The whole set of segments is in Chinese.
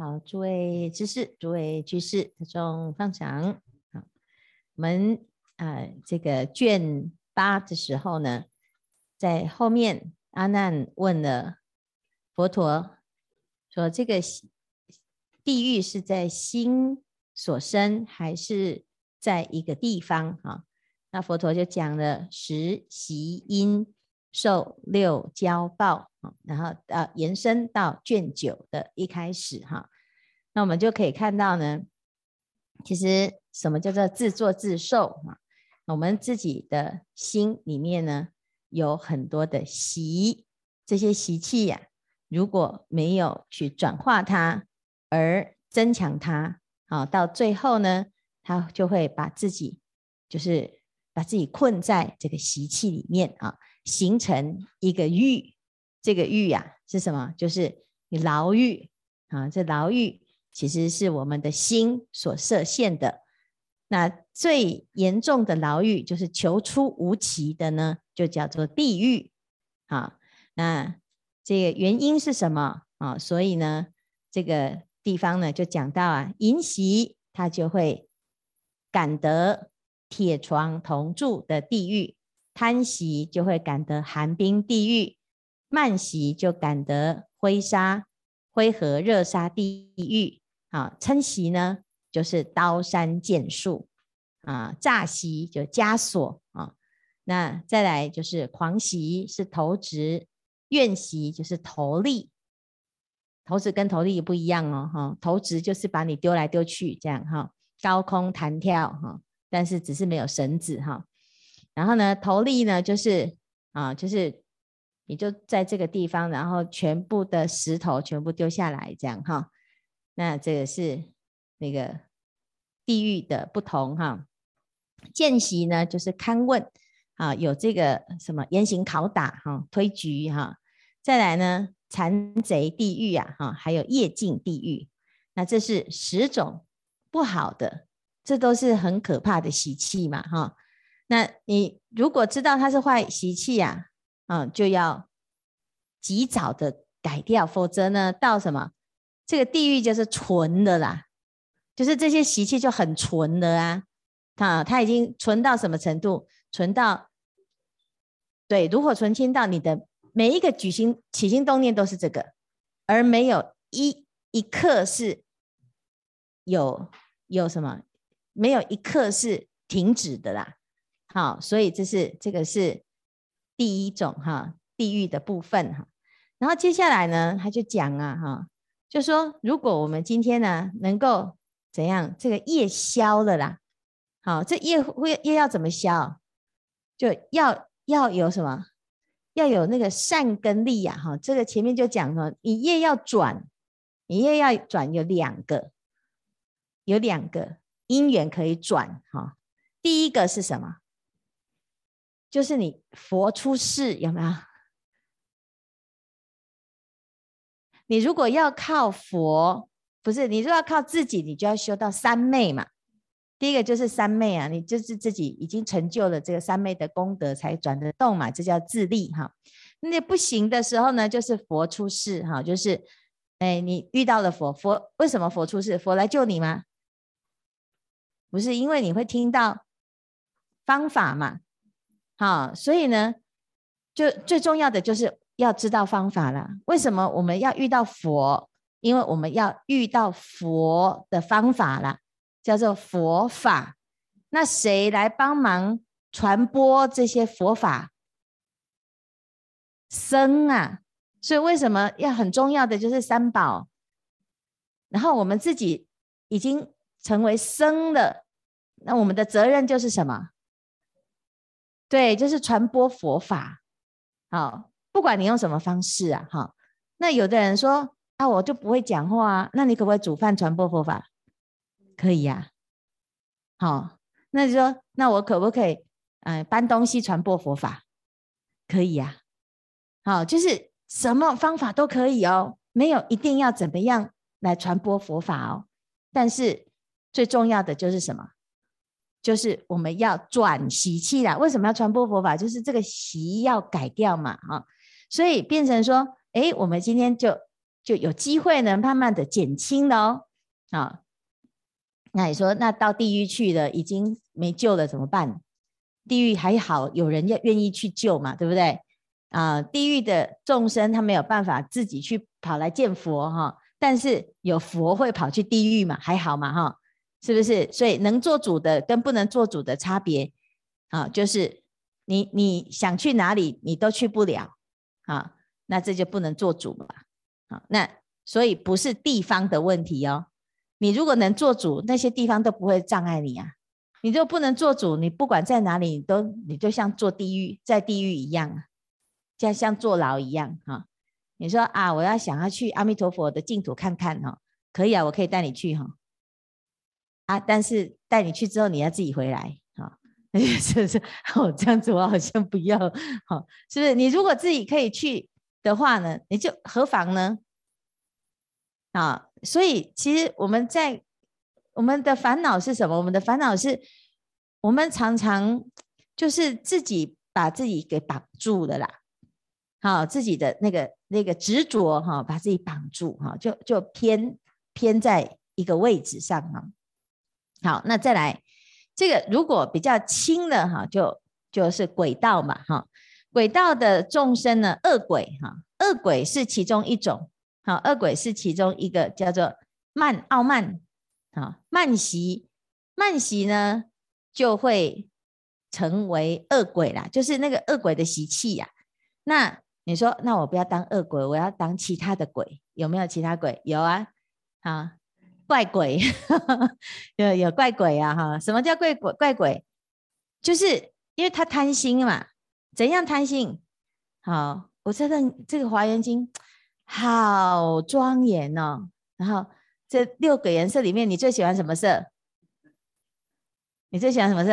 好，诸位知识，诸位居士，众方丈。好，我们呃这个卷八的时候呢，在后面阿难问了佛陀，说这个地狱是在心所生，还是在一个地方？哈，那佛陀就讲了十习因受六交报。然后呃，延伸到卷九的一开始哈，那我们就可以看到呢，其实什么叫做自作自受啊？我们自己的心里面呢，有很多的习，这些习气呀，如果没有去转化它，而增强它，好，到最后呢，它就会把自己就是把自己困在这个习气里面啊，形成一个狱。这个狱呀、啊、是什么？就是牢狱啊！这牢狱其实是我们的心所设限的。那最严重的牢狱就是求出无期的呢，就叫做地狱。啊，那这个原因是什么啊？所以呢，这个地方呢就讲到啊，淫习他就会感得铁床铜柱的地狱，贪习就会感得寒冰地狱。慢习就感得灰沙、灰河热沙地狱。啊，嗔习呢就是刀山剑树。啊，诈习就枷锁。啊，那再来就是狂习是投掷，怨习就是投掷，投掷跟投掷不一样哦哈，投掷就是把你丢来丢去这样哈，高空弹跳哈，但是只是没有绳子哈，然后呢投掷呢就是啊就是。你就在这个地方，然后全部的石头全部丢下来，这样哈。那这个是那个地狱的不同哈。见习呢，就是勘问啊，有这个什么严刑拷打哈，推举哈。再来呢，残贼地狱呀哈，还有业尽地狱。那这是十种不好的，这都是很可怕的习气嘛哈。那你如果知道它是坏习气呀。嗯，就要及早的改掉，否则呢，到什么这个地狱就是纯的啦，就是这些习气就很纯的啊。他他已经纯到什么程度？纯到对，炉火纯青到你的每一个举心起心动念都是这个，而没有一一刻是有有什么，没有一刻是停止的啦。好，所以这是这个是。第一种哈，地狱的部分哈，然后接下来呢，他就讲啊哈，就说如果我们今天呢能够怎样，这个业消了啦，好，这业会业要怎么消？就要要有什么？要有那个善根力呀哈，这个前面就讲了，你业要转，你业要转有两个，有两个因缘可以转哈，第一个是什么？就是你佛出世有没有？你如果要靠佛，不是你如果要靠自己，你就要修到三昧嘛。第一个就是三昧啊，你就是自己已经成就了这个三昧的功德，才转得动嘛，这叫自立哈。那不行的时候呢，就是佛出世哈，就是哎，你遇到了佛，佛为什么佛出世？佛来救你吗？不是，因为你会听到方法嘛。好，所以呢，就最重要的就是要知道方法了。为什么我们要遇到佛？因为我们要遇到佛的方法了，叫做佛法。那谁来帮忙传播这些佛法？僧啊！所以为什么要很重要的就是三宝？然后我们自己已经成为僧了，那我们的责任就是什么？对，就是传播佛法，好，不管你用什么方式啊，哈。那有的人说啊，我就不会讲话啊，那你可不可以煮饭传播佛法？可以呀，好，那就说，那我可不可以，嗯，搬东西传播佛法？可以呀，好，就是什么方法都可以哦，没有一定要怎么样来传播佛法哦。但是最重要的就是什么？就是我们要转习气啦，为什么要传播佛法？就是这个习要改掉嘛，哈，所以变成说，哎，我们今天就就有机会呢，慢慢的减轻了哦。啊，那你说，那到地狱去了，已经没救了，怎么办？地狱还好，有人要愿意去救嘛，对不对？啊，地狱的众生他没有办法自己去跑来见佛哈，但是有佛会跑去地狱嘛，还好嘛哈，是不是？所以能做主的跟不能做主的差别啊，就是你你想去哪里，你都去不了啊，那这就不能做主嘛。好，那所以不是地方的问题哦。你如果能做主，那些地方都不会障碍你啊。你就不能做主，你不管在哪里，你都你就像做地狱，在地狱一样，像像坐牢一样哈。你说啊，我要想要去阿弥陀佛的净土看看哈，可以啊，我可以带你去哈。啊但是带你去之后，你要自己回来哈。是不是？哦，这样子我好像不要哈，是不是？你如果自己可以去的话呢，你就何妨呢？啊，所以其实我们在我们的烦恼是什么？我们的烦恼是，我们常常就是自己把自己给绑住了啦。好，自己的那个那个执着哈，把自己绑住哈，就就偏偏在一个位置上哈。好，那再来这个如果比较轻的哈，就就是鬼道嘛哈。鬼道的众生呢，恶鬼哈，恶鬼是其中一种。好，恶鬼是其中一个，叫做慢傲慢，啊，慢习，慢习呢就会成为恶鬼啦，就是那个恶鬼的习气呀。那你说，那我不要当恶鬼，我要当其他的鬼，有没有其他鬼？有啊，啊，怪鬼，有有怪鬼啊，哈，什么叫怪鬼？怪鬼就是因为他贪心嘛，怎样贪心？好，我在认这个《华严经》。好庄严哦！然后这六个颜色里面，你最喜欢什么色？你最喜欢什么色？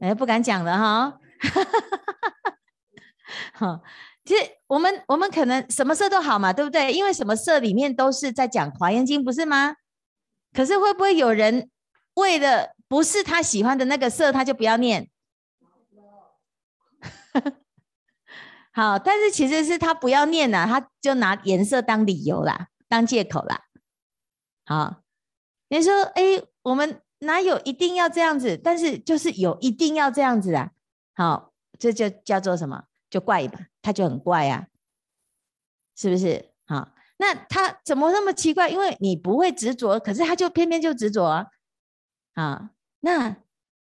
哎，不敢讲了哈。好，其实我们我们可能什么色都好嘛，对不对？因为什么色里面都是在讲《华严经》，不是吗？可是会不会有人为了不是他喜欢的那个色，他就不要念？好，但是其实是他不要念了，他就拿颜色当理由啦，当借口啦。好，你说，哎，我们哪有一定要这样子？但是就是有一定要这样子啊。好，这就叫做什么？就怪吧，他就很怪啊，是不是？好，那他怎么那么奇怪？因为你不会执着，可是他就偏偏就执着啊。啊，那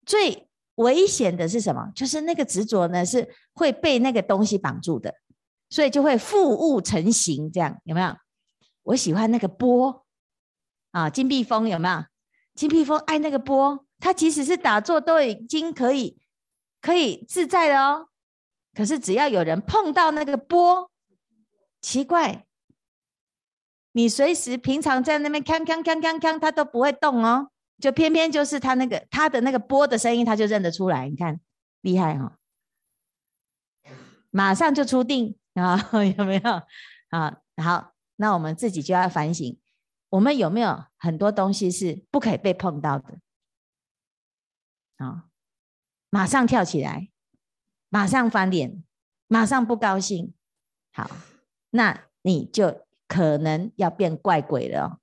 最。危险的是什么？就是那个执着呢，是会被那个东西绑住的，所以就会覆物成形。这样有没有？我喜欢那个波啊，金碧峰有没有？金碧峰爱那个波，他即使是打坐都已经可以可以自在了哦。可是只要有人碰到那个波，奇怪，你随时平常在那边锵锵锵锵锵，他都不会动哦。就偏偏就是他那个他的那个波的声音，他就认得出来。你看厉害哈、哦，马上就出定啊，有没有啊？好，那我们自己就要反省，我们有没有很多东西是不可以被碰到的？啊，马上跳起来，马上翻脸，马上不高兴。好，那你就可能要变怪鬼了哦。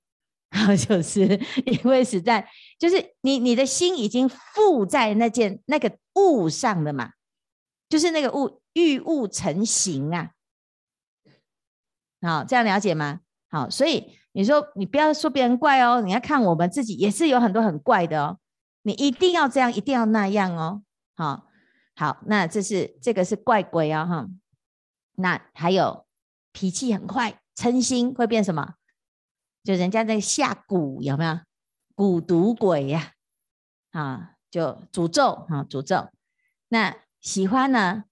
然 后就是因为实在就是你你的心已经附在那件那个物上了嘛，就是那个物欲物成形啊，好，这样了解吗？好，所以你说你不要说别人怪哦，你要看我们自己也是有很多很怪的哦，你一定要这样，一定要那样哦，好，好，那这是这个是怪鬼啊、哈，那还有脾气很坏，嗔心会变什么？就人家在下蛊有没有蛊毒鬼呀？啊，就诅咒啊，诅咒。那喜欢呢，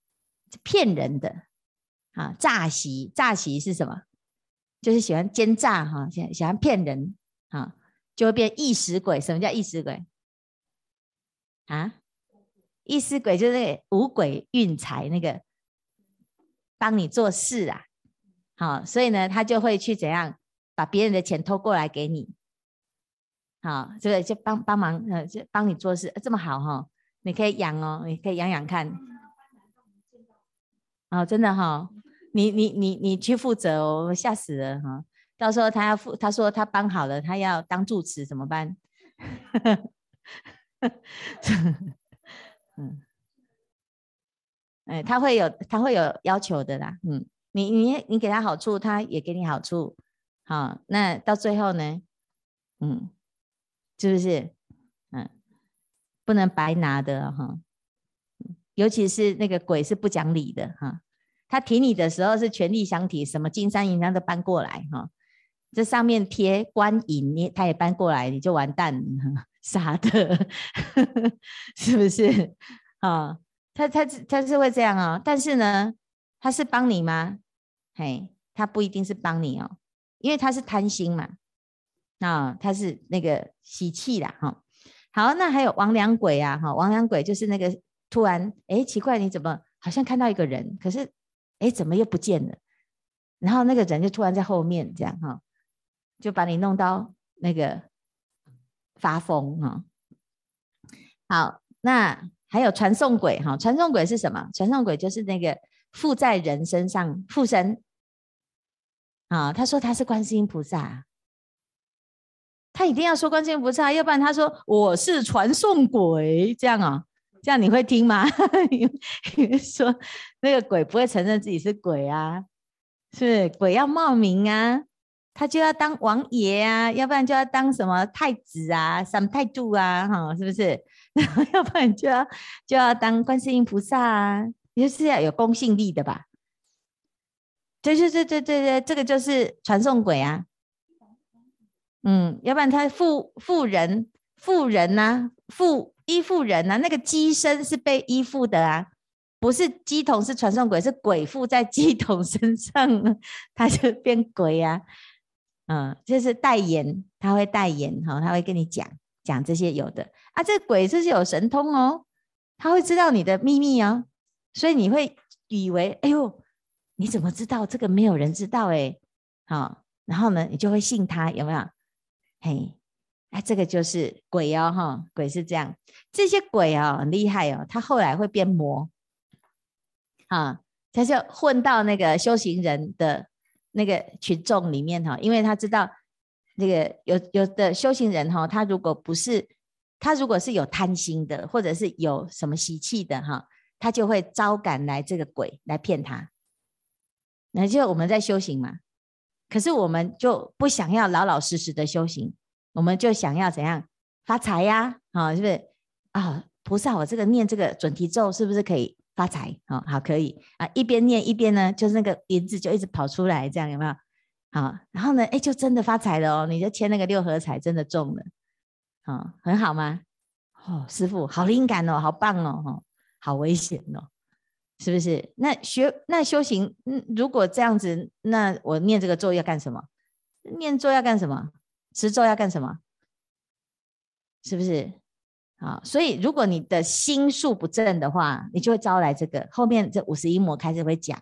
骗人的啊，诈习，诈习是什么？就是喜欢奸诈哈，喜喜欢骗人啊，就会变异食鬼。什么叫异食鬼？啊，意思鬼就是那个五鬼运财那个，帮你做事啊。好，所以呢，他就会去怎样？把别人的钱偷过来给你，好，这个就帮帮忙，呃，就帮你做事，这么好哈，你可以养哦，你可以养养看。哦，真的哈，你你你你去负责哦，吓死了哈！到时候他要负，他说他帮好了，他要当住持怎么办？嗯，哎，他会有他会有要求的啦。嗯，你你你给他好处，他也给你好处。好，那到最后呢？嗯，是不是？嗯，不能白拿的哈。尤其是那个鬼是不讲理的哈。他提你的时候是全力相提，什么金山银山都搬过来哈。这上面贴官银，你他也搬过来，你就完蛋了，傻的，是不是？啊，他他他是会这样哦。但是呢，他是帮你吗？嘿，他不一定是帮你哦，因为他是贪心嘛。啊，他是那个喜气啦哈。好，那还有亡良鬼啊哈，亡良鬼就是那个突然哎奇怪，你怎么好像看到一个人，可是。哎，怎么又不见了？然后那个人就突然在后面这样哈，就把你弄到那个发疯哈。好，那还有传送鬼哈，传送鬼是什么？传送鬼就是那个附在人身上附身啊。他说他是观世音菩萨，他一定要说观世音菩萨，要不然他说我是传送鬼这样啊。这样你会听吗？说那个鬼不会承认自己是鬼啊，是？鬼要冒名啊，他就要当王爷啊，要不然就要当什么太子啊、什么太祖啊，哈，是不是？然后要不然就要就要当观世音菩萨啊，也就是要有公信力的吧？对对对对对对，这个就是传送鬼啊。嗯，要不然他附附人附人呐、啊，附。依附人呐、啊，那个乩身是被依附的啊，不是乩童是传送鬼，是鬼附在乩童身上，他就变鬼啊。嗯，就是代言，他会代言哈，他会跟你讲讲这些有的啊，这鬼就是有神通哦，他会知道你的秘密哦，所以你会以为，哎呦，你怎么知道这个没有人知道哎，好，然后呢，你就会信他，有没有？嘿。哎，这个就是鬼哦，哈，鬼是这样，这些鬼哦很厉害哦，他后来会变魔，啊，他就混到那个修行人的那个群众里面哈，因为他知道那个有有的修行人哈，他如果不是他如果是有贪心的，或者是有什么习气的哈，他就会招赶来这个鬼来骗他，那就我们在修行嘛，可是我们就不想要老老实实的修行。我们就想要怎样发财呀？啊，是不是啊？菩萨，我这个念这个准提咒是不是可以发财？好好可以啊！一边念一边呢，就是那个银子就一直跑出来，这样有没有？好，然后呢，哎，就真的发财了哦！你就签那个六合彩，真的中了，啊，很好吗？哦，师傅，好灵感哦，好棒哦，好危险哦，是不是？那学那修行，嗯，如果这样子，那我念这个咒要干什么？念咒要干什么？持咒要干什么？是不是？好，所以如果你的心术不正的话，你就会招来这个。后面这五十一魔开始会讲，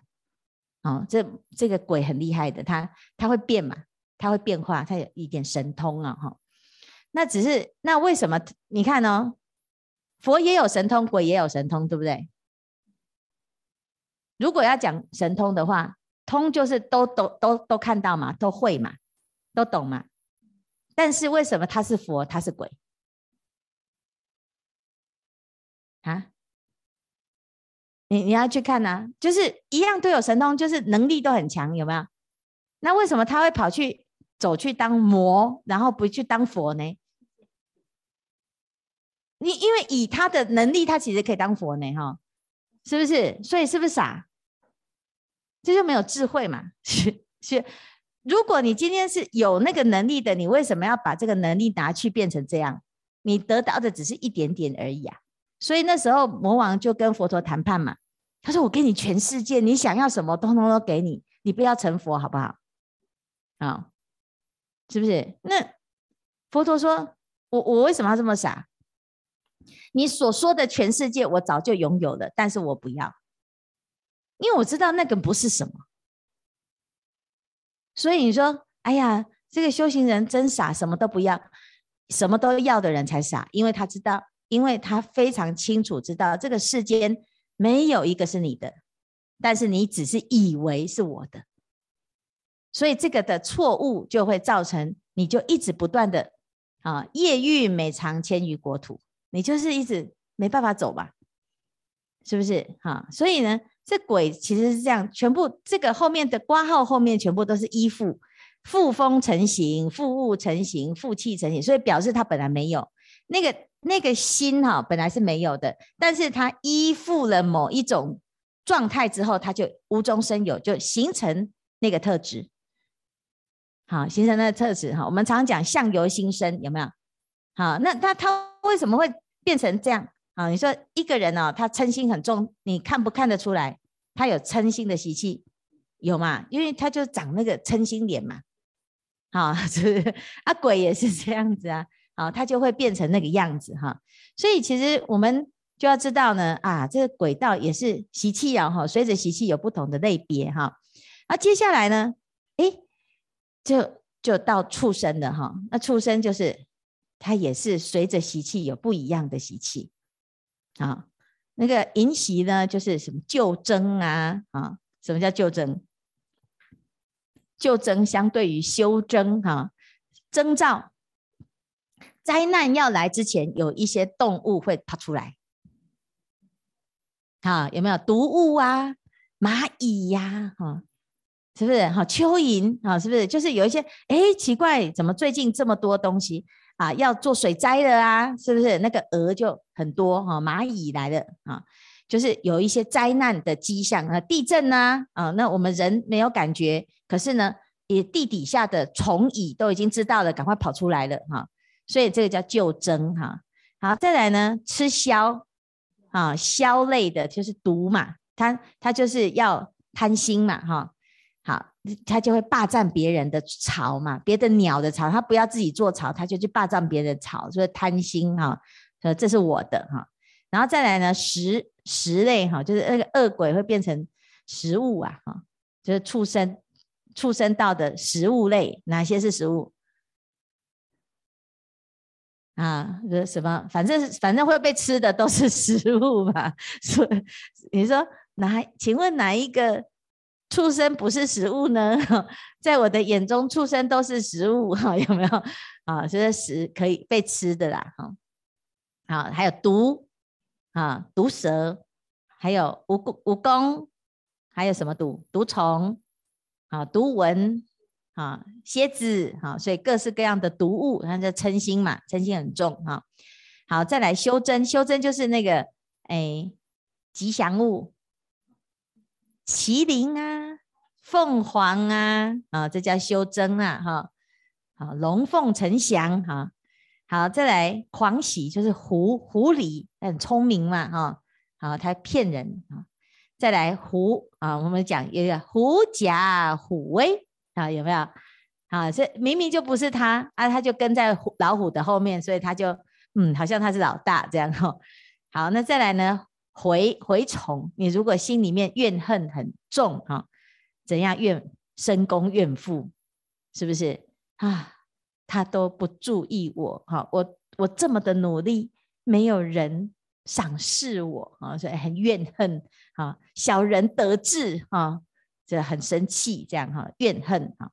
哦，这这个鬼很厉害的，他他会变嘛，他会变化，他有一点神通啊，哈。那只是那为什么？你看哦，佛也有神通，鬼也有神通，对不对？如果要讲神通的话，通就是都都都都看到嘛，都会嘛，都懂嘛。但是为什么他是佛，他是鬼？啊？你你要去看呐、啊，就是一样都有神通，就是能力都很强，有没有？那为什么他会跑去走去当魔，然后不去当佛呢？你因为以他的能力，他其实可以当佛呢，哈，是不是？所以是不是傻？这就没有智慧嘛？是是。如果你今天是有那个能力的，你为什么要把这个能力拿去变成这样？你得到的只是一点点而已啊！所以那时候魔王就跟佛陀谈判嘛，他说：“我给你全世界，你想要什么，通通都给你，你不要成佛好不好？”啊，是不是？那佛陀说：“我我为什么要这么傻？你所说的全世界，我早就拥有了，但是我不要，因为我知道那个不是什么。”所以你说，哎呀，这个修行人真傻，什么都不要，什么都要的人才傻，因为他知道，因为他非常清楚知道，这个世间没有一个是你的，但是你只是以为是我的，所以这个的错误就会造成你就一直不断的啊，业欲每尝千于国土，你就是一直没办法走吧，是不是？哈，所以呢，这鬼其实是这样，全部这个后面的挂号后面全部都是依附，附风成形，附物成形，附气成形，所以表示它本来没有那个那个心哈，本来是没有的，但是它依附了某一种。状态之后，它就无中生有，就形成那个特质。好，形成那个特质哈。我们常讲相由心生，有没有？好，那他他为什么会变成这样？啊，你说一个人哦，他嗔心很重，你看不看得出来？他有嗔心的习气，有吗？因为他就长那个嗔心脸嘛。好，是啊，鬼也是这样子啊。啊，它就会变成那个样子哈。所以其实我们。就要知道呢，啊，这个轨道也是习气啊，哈，随着习气有不同的类别哈。那接下来呢，诶，就就到畜生了哈。那畜生就是它也是随着习气有不一样的习气啊。那个淫习呢，就是什么旧争啊，啊，什么叫旧争？旧争相对于修征哈，征兆灾难要来之前，有一些动物会跑出来。哈，有没有毒物啊？蚂蚁呀，哈，是不是？哈，蚯蚓啊，是不是？就是有一些，哎，奇怪，怎么最近这么多东西啊？要做水灾了啊？是不是？那个蛾就很多哈，蚂蚁来了啊，就是有一些灾难的迹象啊，地震呢，啊，那我们人没有感觉，可是呢，也地底下的虫蚁都已经知道了，赶快跑出来了哈，所以这个叫旧征哈。好，再来呢，吃枭。啊，枭类的就是毒嘛，它它就是要贪心嘛，哈，好，它就会霸占别人的巢嘛，别的鸟的巢，它不要自己做巢，它就去霸占别人的巢，所以贪心哈，呃这是我的哈，然后再来呢，食食类哈，就是那个恶鬼会变成食物啊，哈，就是畜生畜生道的食物类，哪些是食物？啊，这什么？反正反正会被吃的都是 食物吧？所以你说哪？请问哪一个畜生不是食物呢？在我的眼中，畜生都是食物哈，有没有？啊，就是食可以被吃的啦，哈。好，还有毒啊，毒蛇，还有蜈蚣，蜈蚣，还有什么毒？毒虫啊，毒蚊。啊，蝎子，好，所以各式各样的毒物，它就嗔心嘛，嗔心很重哈。好，再来修真，修真就是那个哎吉祥物，麒麟啊，凤凰啊，啊，这叫修真啊，哈。好，龙凤呈祥，哈。好，再来狂喜，就是狐狐狸，很聪明嘛，哈。好，它骗人啊。再来狐啊，我们讲一个狐假虎威。啊，有没有？啊，这明明就不是他啊，他就跟在虎老虎的后面，所以他就嗯，好像他是老大这样哈。好，那再来呢？蛔蛔虫，你如果心里面怨恨很重哈，怎样怨深宫怨妇，是不是啊？他都不注意我哈，我我这么的努力，没有人赏识我啊，所以很怨恨啊，小人得志啊。这很生气，这样哈，怨恨哈，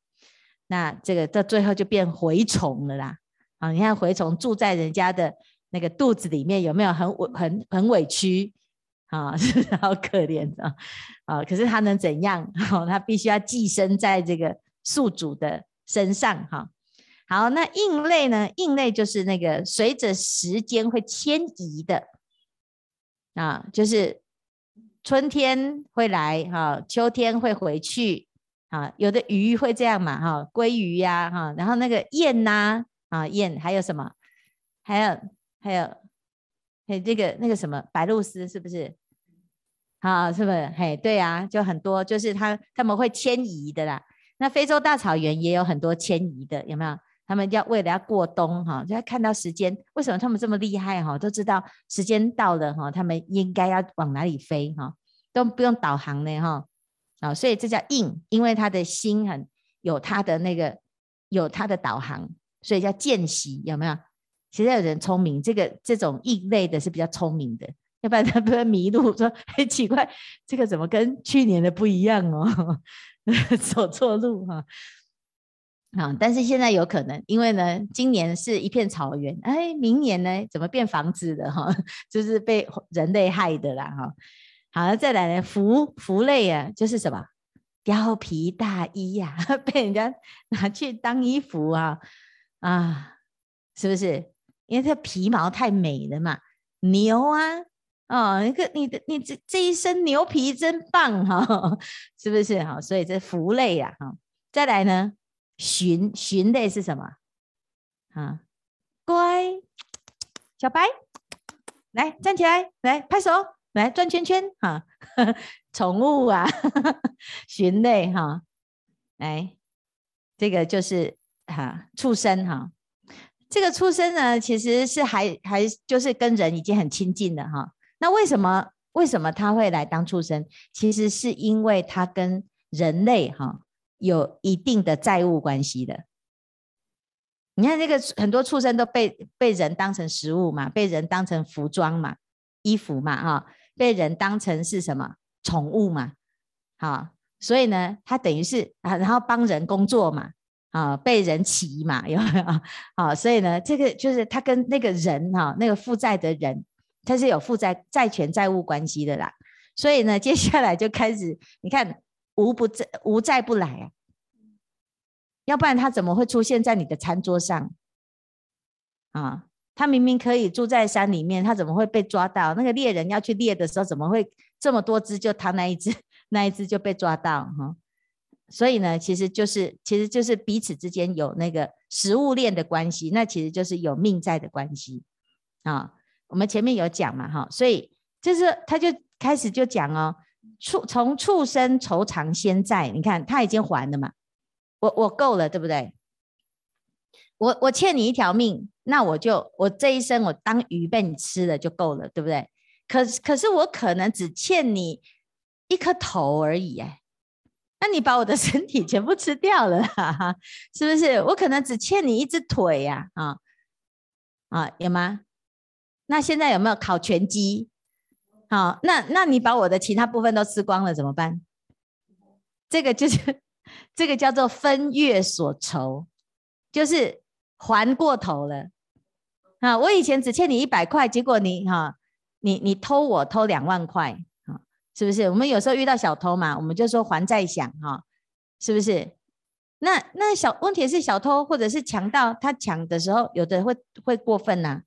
那这个到最后就变蛔虫了啦。啊，你看蛔虫住在人家的那个肚子里面，有没有很委很很委屈啊？是不是好可怜啊？啊，可是他能怎样？他必须要寄生在这个宿主的身上哈。好，那应类呢？应类就是那个随着时间会迁移的啊，就是。春天会来哈，秋天会回去啊。有的鱼会这样嘛哈，鲑鱼呀哈，然后那个雁呐啊雁，还有什么？还有还有嘿这个那个什么白鹭鸶是不是？啊是不是？嘿对啊，就很多，就是它他们会迁移的啦。那非洲大草原也有很多迁移的，有没有？他们要为了要过冬哈，就要看到时间。为什么他们这么厉害哈？都知道时间到了哈，他们应该要往哪里飞哈，都不用导航的哈。啊，所以这叫应，因为他的心很有他的那个有他的导航，所以叫见习有没有？其实有人聪明，这个这种异类的是比较聪明的，要不然他不会迷路，说很 奇怪，这个怎么跟去年的不一样哦？走错路哈。啊但是现在有可能，因为呢，今年是一片草原，哎，明年呢，怎么变房子的哈？就是被人类害的啦哈。好，再来呢，服服类啊，就是什么貂皮大衣呀、啊，被人家拿去当衣服啊啊，是不是？因为它皮毛太美了嘛。牛啊，哦，你个你的你这这一身牛皮真棒哈，是不是？好，所以这服类啊，哈，再来呢。寻寻类是什么？啊，乖，小白，来站起来，来拍手，来转圈圈，哈，宠物啊，寻类哈，来，这个就是哈畜生哈，这个畜生呢，其实是还还就是跟人已经很亲近的哈。那为什么为什么他会来当畜生？其实是因为他跟人类哈。有一定的债务关系的，你看这个很多畜生都被被人当成食物嘛，被人当成服装嘛，衣服嘛，哈，被人当成是什么宠物嘛，好，所以呢，他等于是啊，然后帮人工作嘛，啊，被人骑嘛，有没有？好，所以呢，这个就是他跟那个人哈，那个负债的人，他是有负债债权债务关系的啦，所以呢，接下来就开始你看。无不在，无债不来啊！要不然他怎么会出现在你的餐桌上啊？他明明可以住在山里面，他怎么会被抓到？那个猎人要去猎的时候，怎么会这么多只？就他那一只，那一只就被抓到哈。所以呢，其实就是，其实就是彼此之间有那个食物链的关系，那其实就是有命在的关系啊。我们前面有讲嘛哈，所以就是他就开始就讲哦。畜从畜生酬偿先债，你看他已经还了嘛，我我够了，对不对？我我欠你一条命，那我就我这一生我当鱼被你吃了就够了，对不对？可是可是我可能只欠你一颗头而已，哎，那你把我的 身体全部吃掉了，哈哈，是不是？我可能只欠你一只腿呀，啊啊，有吗？那现在有没有烤全鸡？好，那那你把我的其他部分都吃光了怎么办？这个就是这个叫做分月所酬，就是还过头了。啊，我以前只欠你一百块，结果你哈，你你偷我偷两万块，啊，是不是？我们有时候遇到小偷嘛，我们就说还债想哈，是不是？那那小问题是小偷或者是强盗，他抢的时候，有的会会过分呐，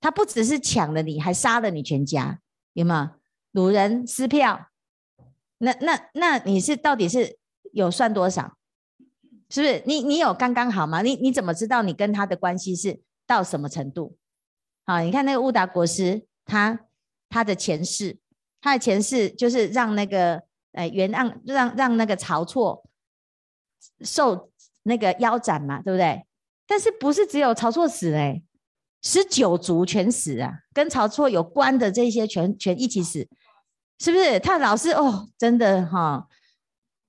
他不只是抢了你，还杀了你全家。有吗？掳人撕票，那那那你是到底是有算多少？是不是？你你有刚刚好吗？你你怎么知道你跟他的关系是到什么程度？好，你看那个乌达国师，他他的前世，他的前世就是让那个呃原让让让那个曹错受那个腰斩嘛，对不对？但是不是只有曹错死嘞？十九族全死啊，跟曹错有关的这些全全一起死，是不是？他老是哦，真的哈，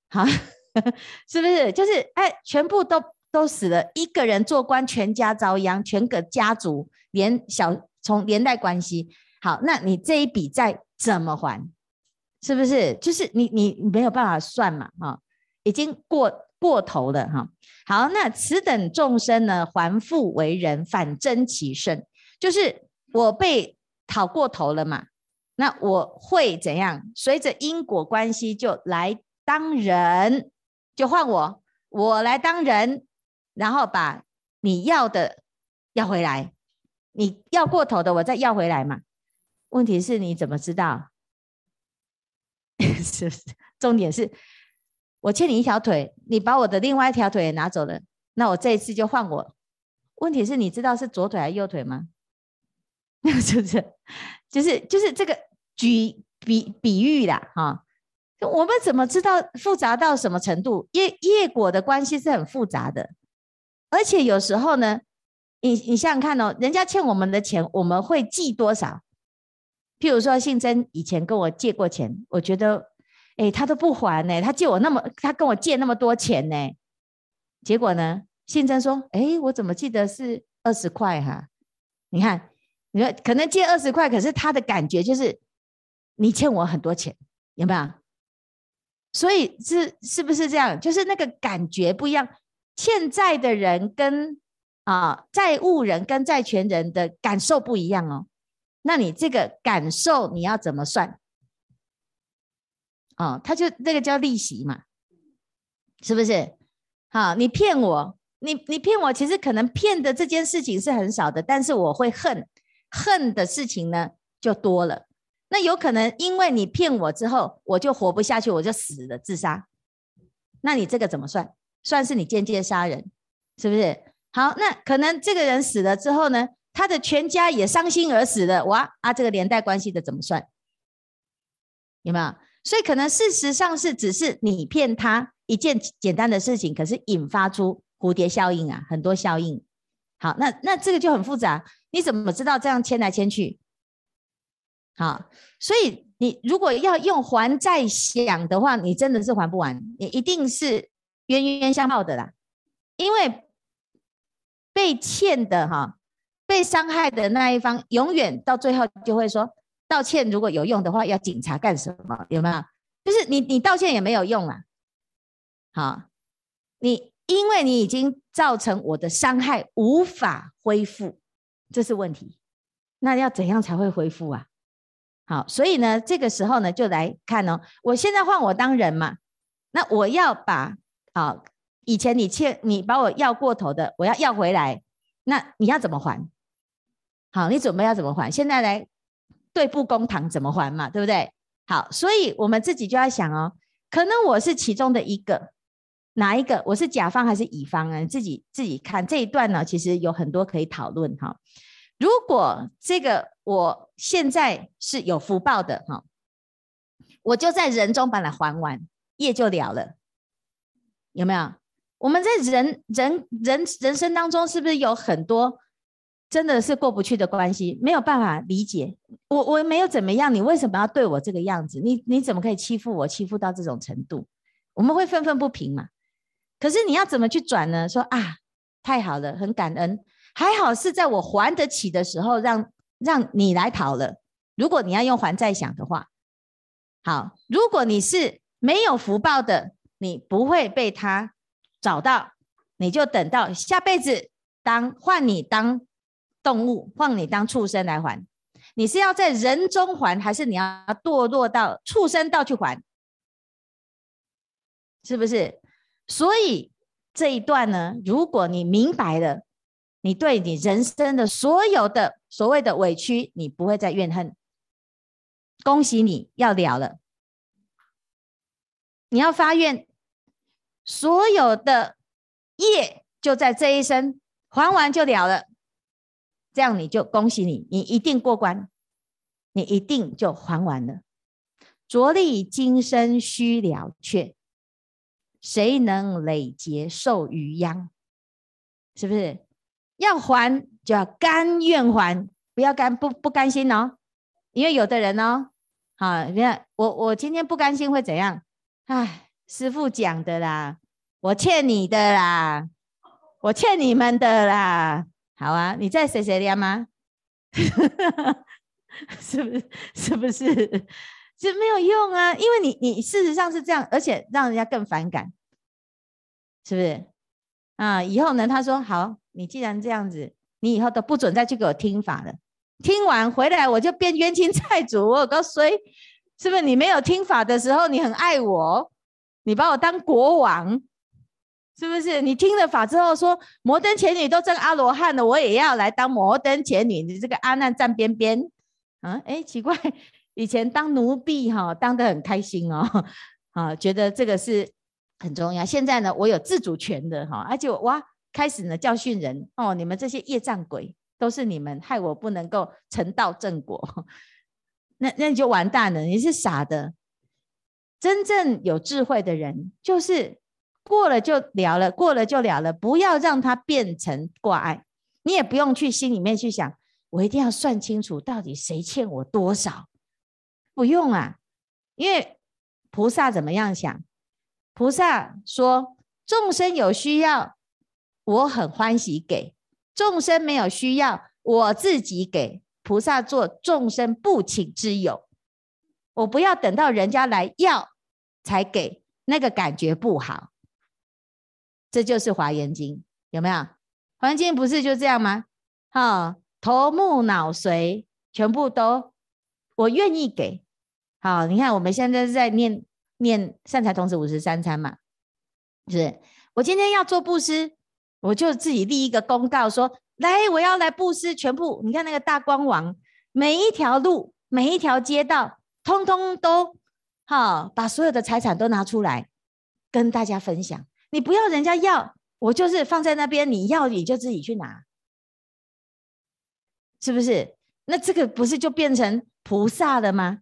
好，是不是？就是哎，全部都都死了，一个人做官，全家遭殃，全个家族连小从连带关系。好，那你这一笔债怎么还？是不是？就是你你没有办法算嘛，哈，已经过。过头了哈，好，那此等众生呢，还复为人，反增其胜，就是我被讨过头了嘛，那我会怎样？随着因果关系就来当人，就换我，我来当人，然后把你要的要回来，你要过头的，我再要回来嘛。问题是你怎么知道？是不是？重点是。我欠你一条腿，你把我的另外一条腿也拿走了，那我这一次就换我。问题是你知道是左腿还是右腿吗？是不是？就是就是这个举比比喻啦，哈。我们怎么知道复杂到什么程度？业业果的关系是很复杂的，而且有时候呢，你你想想看哦，人家欠我们的钱，我们会记多少？譬如说，信真以前跟我借过钱，我觉得。哎，他都不还呢，他借我那么，他跟我借那么多钱呢，结果呢，信真说，哎，我怎么记得是二十块哈？你看，你说可能借二十块，可是他的感觉就是你欠我很多钱，有没有？所以是是不是这样？就是那个感觉不一样，欠债的人跟啊债务人跟债权人的感受不一样哦。那你这个感受你要怎么算？哦，他就那个叫利息嘛，是不是？好，你骗我，你你骗我，其实可能骗的这件事情是很少的，但是我会恨，恨的事情呢就多了。那有可能因为你骗我之后，我就活不下去，我就死了，自杀。那你这个怎么算？算是你间接杀人，是不是？好，那可能这个人死了之后呢，他的全家也伤心而死了，哇啊，这个连带关系的怎么算？有没有？所以可能事实上是只是你骗他一件简单的事情，可是引发出蝴蝶效应啊，很多效应。好，那那这个就很复杂，你怎么知道这样牵来牵去？好，所以你如果要用还债想的话，你真的是还不完，你一定是冤冤相报的啦。因为被欠的哈，被伤害的那一方，永远到最后就会说。道歉如果有用的话，要警察干什么？有没有？就是你，你道歉也没有用啊。好，你因为你已经造成我的伤害，无法恢复，这是问题。那要怎样才会恢复啊？好，所以呢，这个时候呢，就来看哦。我现在换我当人嘛，那我要把啊，以前你欠你把我要过头的，我要要回来。那你要怎么还？好，你准备要怎么还？现在来。对簿公堂怎么还嘛？对不对？好，所以我们自己就要想哦，可能我是其中的一个，哪一个？我是甲方还是乙方啊？自己自己看这一段呢，其实有很多可以讨论哈。如果这个我现在是有福报的哈，我就在人中把它还完，业就了了，有没有？我们在人人人人生当中，是不是有很多？真的是过不去的关系，没有办法理解。我我没有怎么样，你为什么要对我这个样子？你你怎么可以欺负我，欺负到这种程度？我们会愤愤不平嘛？可是你要怎么去转呢？说啊，太好了，很感恩，还好是在我还得起的时候让让你来讨了。如果你要用还债想的话，好，如果你是没有福报的，你不会被他找到，你就等到下辈子当换你当。动物换你当畜生来还，你是要在人中还，还是你要堕落到畜生道去还？是不是？所以这一段呢，如果你明白了，你对你人生的所有的所谓的委屈，你不会再怨恨。恭喜你要了了，你要发愿，所有的业就在这一生还完就了了。这样你就恭喜你，你一定过关，你一定就还完了。着力今生须了却，谁能累劫受余殃？是不是？要还就要甘愿还，不要甘不不甘心哦。因为有的人哦，好，你看我我今天不甘心会怎样？哎，师父讲的啦，我欠你的啦，我欠你们的啦。好啊，你在谁谁家吗？是不是？是不是？这没有用啊，因为你你事实上是这样，而且让人家更反感，是不是？啊，以后呢？他说好，你既然这样子，你以后都不准再去给我听法了。听完回来我就变冤亲债主。我告诉你，是不是？你没有听法的时候，你很爱我，你把我当国王。是不是你听了法之后说摩登前女都证阿罗汉了，我也要来当摩登前女？你这个阿难站边边啊？哎，奇怪，以前当奴婢哈，当得很开心哦，啊，觉得这个是很重要。现在呢，我有自主权的哈，而且哇，开始呢教训人哦，你们这些业障鬼都是你们害我不能够成道正果，那那你就完蛋了，你是傻的。真正有智慧的人就是。过了就了了，过了就了了，不要让它变成挂碍。你也不用去心里面去想，我一定要算清楚到底谁欠我多少。不用啊，因为菩萨怎么样想？菩萨说：众生有需要，我很欢喜给；众生没有需要，我自己给。菩萨做众生不请之友，我不要等到人家来要才给，那个感觉不好。这就是华严经，有没有？华严经不是就这样吗？哈，头目脑髓全部都我愿意给。好，你看我们现在是在念念善财童子五十三餐嘛，是我今天要做布施，我就自己立一个公告说，来，我要来布施，全部你看那个大光王，每一条路，每一条街道，通通都好，把所有的财产都拿出来跟大家分享。你不要人家要，我就是放在那边，你要你就自己去拿，是不是？那这个不是就变成菩萨了吗？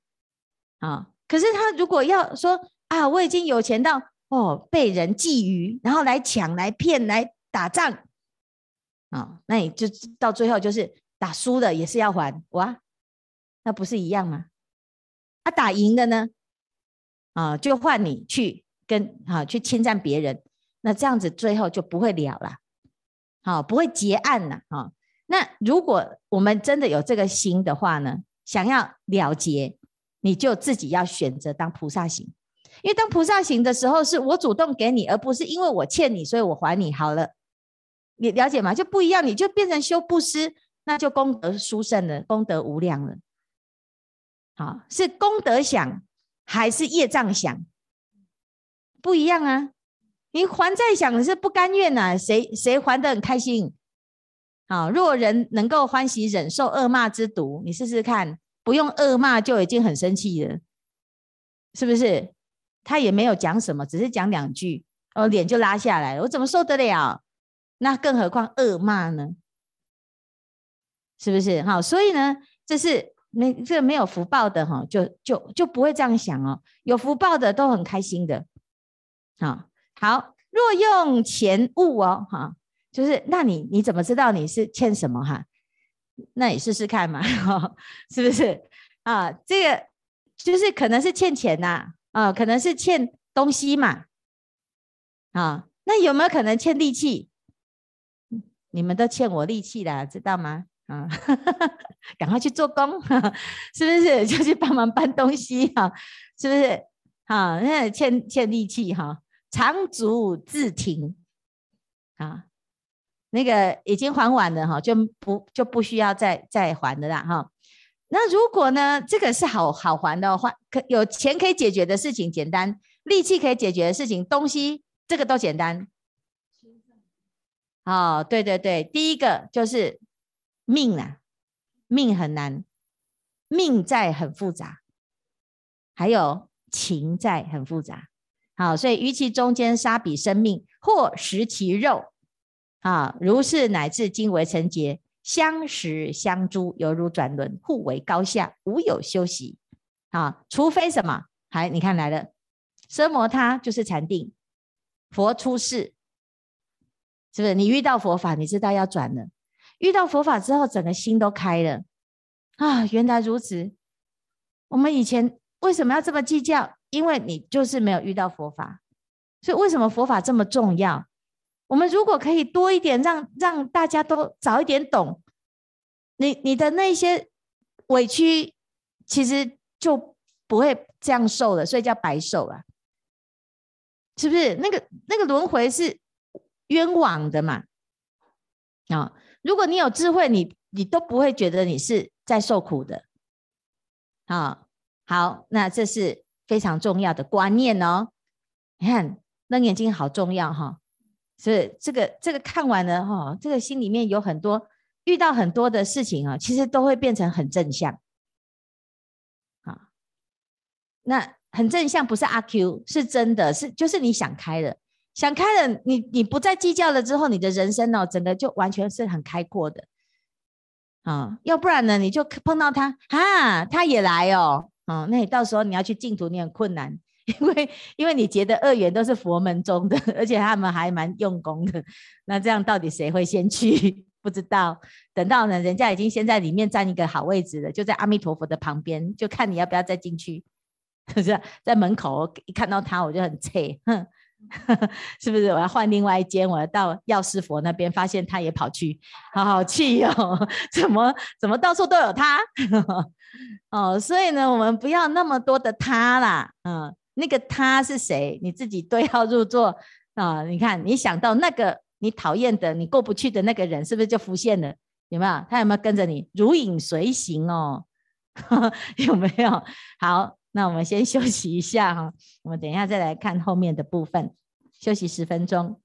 啊，可是他如果要说啊，我已经有钱到哦，被人觊觎，然后来抢、来骗、来打仗，啊，那你就到最后就是打输了也是要还哇，那不是一样吗？啊，打赢了呢，啊，就换你去跟啊去侵占别人。那这样子最后就不会了了，好，不会结案了啊。那如果我们真的有这个心的话呢，想要了结，你就自己要选择当菩萨行，因为当菩萨行的时候，是我主动给你，而不是因为我欠你，所以我还你好了。你了解吗？就不一样，你就变成修布施，那就功德殊胜了，功德无量了。好，是功德想还是业障想？不一样啊。你还债想是不甘愿呐、啊，谁谁还得很开心？啊，若人能够欢喜忍受恶骂之毒，你试试看，不用恶骂就已经很生气了，是不是？他也没有讲什么，只是讲两句，哦，脸就拉下来了，我怎么受得了？那更何况恶骂呢？是不是？好，所以呢，这是没这没有福报的哈，就就就不会这样想哦。有福报的都很开心的，好。好，若用钱物哦，哈，就是那你你怎么知道你是欠什么哈？那你试试看嘛，是不是啊？这个就是可能是欠钱呐，啊，可能是欠东西嘛，啊，那有没有可能欠力气？你们都欠我力气了，知道吗？啊，赶快去做工，是不是？就去帮忙搬东西哈，是不是？啊，那欠欠力气哈。长足自停啊，那个已经还完了哈，就不就不需要再再还的啦哈。那如果呢，这个是好好还的话，可有钱可以解决的事情简单，力气可以解决的事情，东西这个都简单。哦，对对对，第一个就是命啊，命很难，命债很复杂，还有情债很复杂。好，所以于其中间杀彼生命，或食其肉，啊，如是乃至今为成劫，相食相诛，犹如转轮，互为高下，无有休息。啊，除非什么？还你看来了，奢摩他就是禅定，佛出世，是不是？你遇到佛法，你知道要转了。遇到佛法之后，整个心都开了。啊，原来如此。我们以前为什么要这么计较？因为你就是没有遇到佛法，所以为什么佛法这么重要？我们如果可以多一点让，让大家都早一点懂，你你的那些委屈，其实就不会这样受了，所以叫白受了，是不是？那个那个轮回是冤枉的嘛？啊，如果你有智慧，你你都不会觉得你是在受苦的。啊，好，那这是。非常重要的观念哦，你看《楞严经》好重要哈，所以这个这个看完了哈，这个心里面有很多遇到很多的事情啊，其实都会变成很正向。啊，那很正向不是阿 Q，是真的是就是你想开了，想开了，你你不再计较了之后，你的人生哦，整个就完全是很开阔的。啊，要不然呢，你就碰到他啊，他也来哦。哦，那你到时候你要去净土，你很困难，因为因为你结的恶缘都是佛门中的，而且他们还蛮用功的。那这样到底谁会先去？不知道。等到呢，人家已经先在里面占一个好位置了，就在阿弥陀佛的旁边，就看你要不要再进去。是在门口一看到他，我就很气，哼，是不是？我要换另外一间，我要到药师佛那边，发现他也跑去，好好气哦！怎么怎么到处都有他？哦，所以呢，我们不要那么多的他啦，嗯，那个他是谁？你自己对号入座啊！你看，你想到那个你讨厌的、你过不去的那个人，是不是就浮现了？有没有？他有没有跟着你如影随形哦？有没有？好。那我们先休息一下哈，我们等一下再来看后面的部分，休息十分钟。